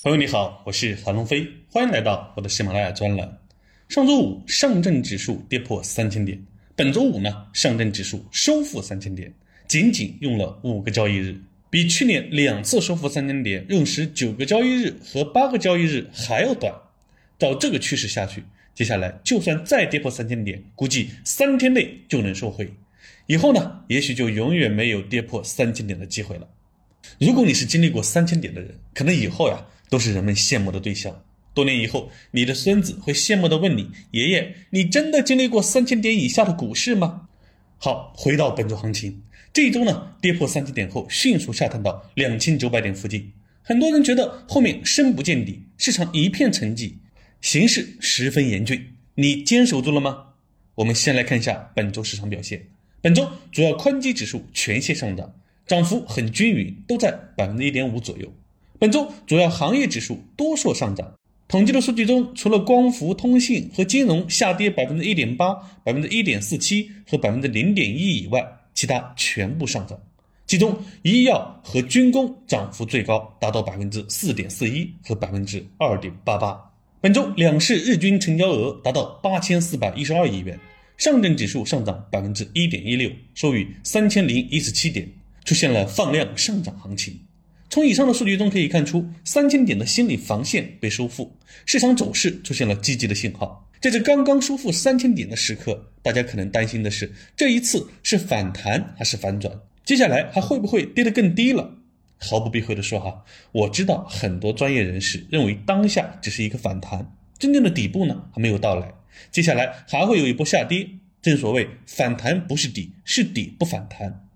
朋友你好，我是韩龙飞，欢迎来到我的喜马拉雅专栏。上周五上证指数跌破三千点，本周五呢上证指数收复三千点，仅仅用了五个交易日，比去年两次收复三千点用时九个交易日和八个交易日还要短。照这个趋势下去，接下来就算再跌破三千点，估计三天内就能收回，以后呢也许就永远没有跌破三千点的机会了。如果你是经历过三千点的人，可能以后呀。都是人们羡慕的对象。多年以后，你的孙子会羡慕地问你：“爷爷，你真的经历过三千点以下的股市吗？”好，回到本周行情，这一周呢，跌破三千点后，迅速下探到两千九百点附近。很多人觉得后面深不见底，市场一片沉寂，形势十分严峻。你坚守住了吗？我们先来看一下本周市场表现。本周主要宽基指数全线上涨，涨幅很均匀，都在百分之一点五左右。本周主要行业指数多数上涨，统计的数据中，除了光伏、通信和金融下跌百分之一点八、百分之一点四七和百分之零点一以外，其他全部上涨。其中，医药和军工涨幅最高，达到百分之四点四一和百分之二点八八。本周两市日均成交额达到八千四百一十二亿元，上证指数上涨百分之一点一六，收于三千零一十七点，出现了放量上涨行情。从以上的数据中可以看出，三千点的心理防线被收复，市场走势出现了积极的信号。在这刚刚收复三千点的时刻，大家可能担心的是，这一次是反弹还是反转？接下来还会不会跌得更低了？毫不避讳地说哈，我知道很多专业人士认为当下只是一个反弹，真正的底部呢还没有到来，接下来还会有一波下跌。正所谓反弹不是底，是底不反弹，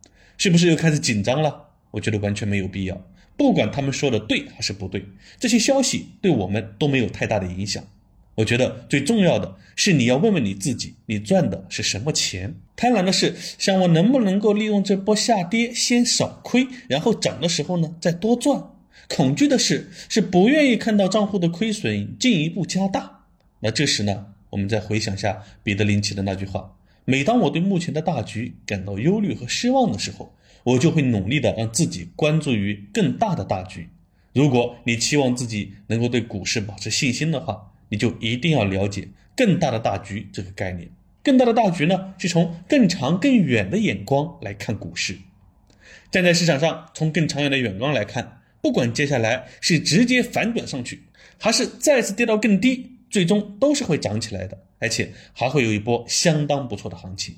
是不是又开始紧张了？我觉得完全没有必要。不管他们说的对还是不对，这些消息对我们都没有太大的影响。我觉得最重要的是你要问问你自己，你赚的是什么钱？贪婪的是想我能不能够利用这波下跌先少亏，然后涨的时候呢再多赚？恐惧的是是不愿意看到账户的亏损进一步加大。那这时呢，我们再回想下彼得林奇的那句话：每当我对目前的大局感到忧虑和失望的时候。我就会努力的让自己关注于更大的大局。如果你期望自己能够对股市保持信心的话，你就一定要了解更大的大局这个概念。更大的大局呢，是从更长更远的眼光来看股市。站在市场上，从更长远的眼光来看，不管接下来是直接反转上去，还是再次跌到更低，最终都是会涨起来的，而且还会有一波相当不错的行情。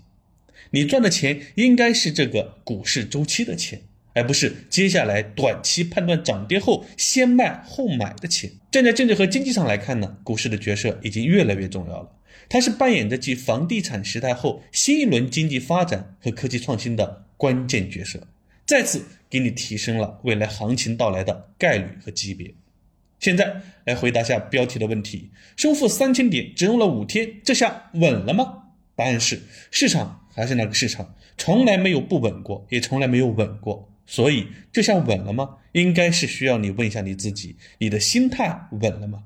你赚的钱应该是这个股市周期的钱，而不是接下来短期判断涨跌后先卖后买的钱。站在政治和经济上来看呢，股市的角色已经越来越重要了。它是扮演着继房地产时代后新一轮经济发展和科技创新的关键角色，再次给你提升了未来行情到来的概率和级别。现在来回答下标题的问题：收复三千点只用了五天，这下稳了吗？答案是市场。还是那个市场，从来没有不稳过，也从来没有稳过。所以，这下稳了吗？应该是需要你问一下你自己，你的心态稳了吗？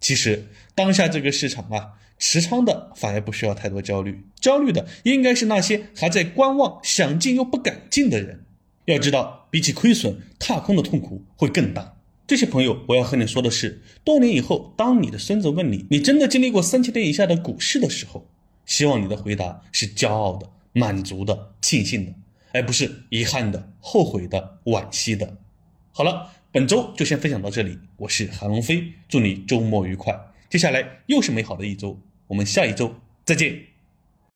其实，当下这个市场啊，持仓的反而不需要太多焦虑，焦虑的应该是那些还在观望、想进又不敢进的人。要知道，比起亏损，踏空的痛苦会更大。这些朋友，我要和你说的是，多年以后，当你的孙子问你，你真的经历过三千点以下的股市的时候。希望你的回答是骄傲的、满足的、庆幸的，而不是遗憾的、后悔的、惋惜的。好了，本周就先分享到这里，我是韩龙飞，祝你周末愉快。接下来又是美好的一周，我们下一周再见。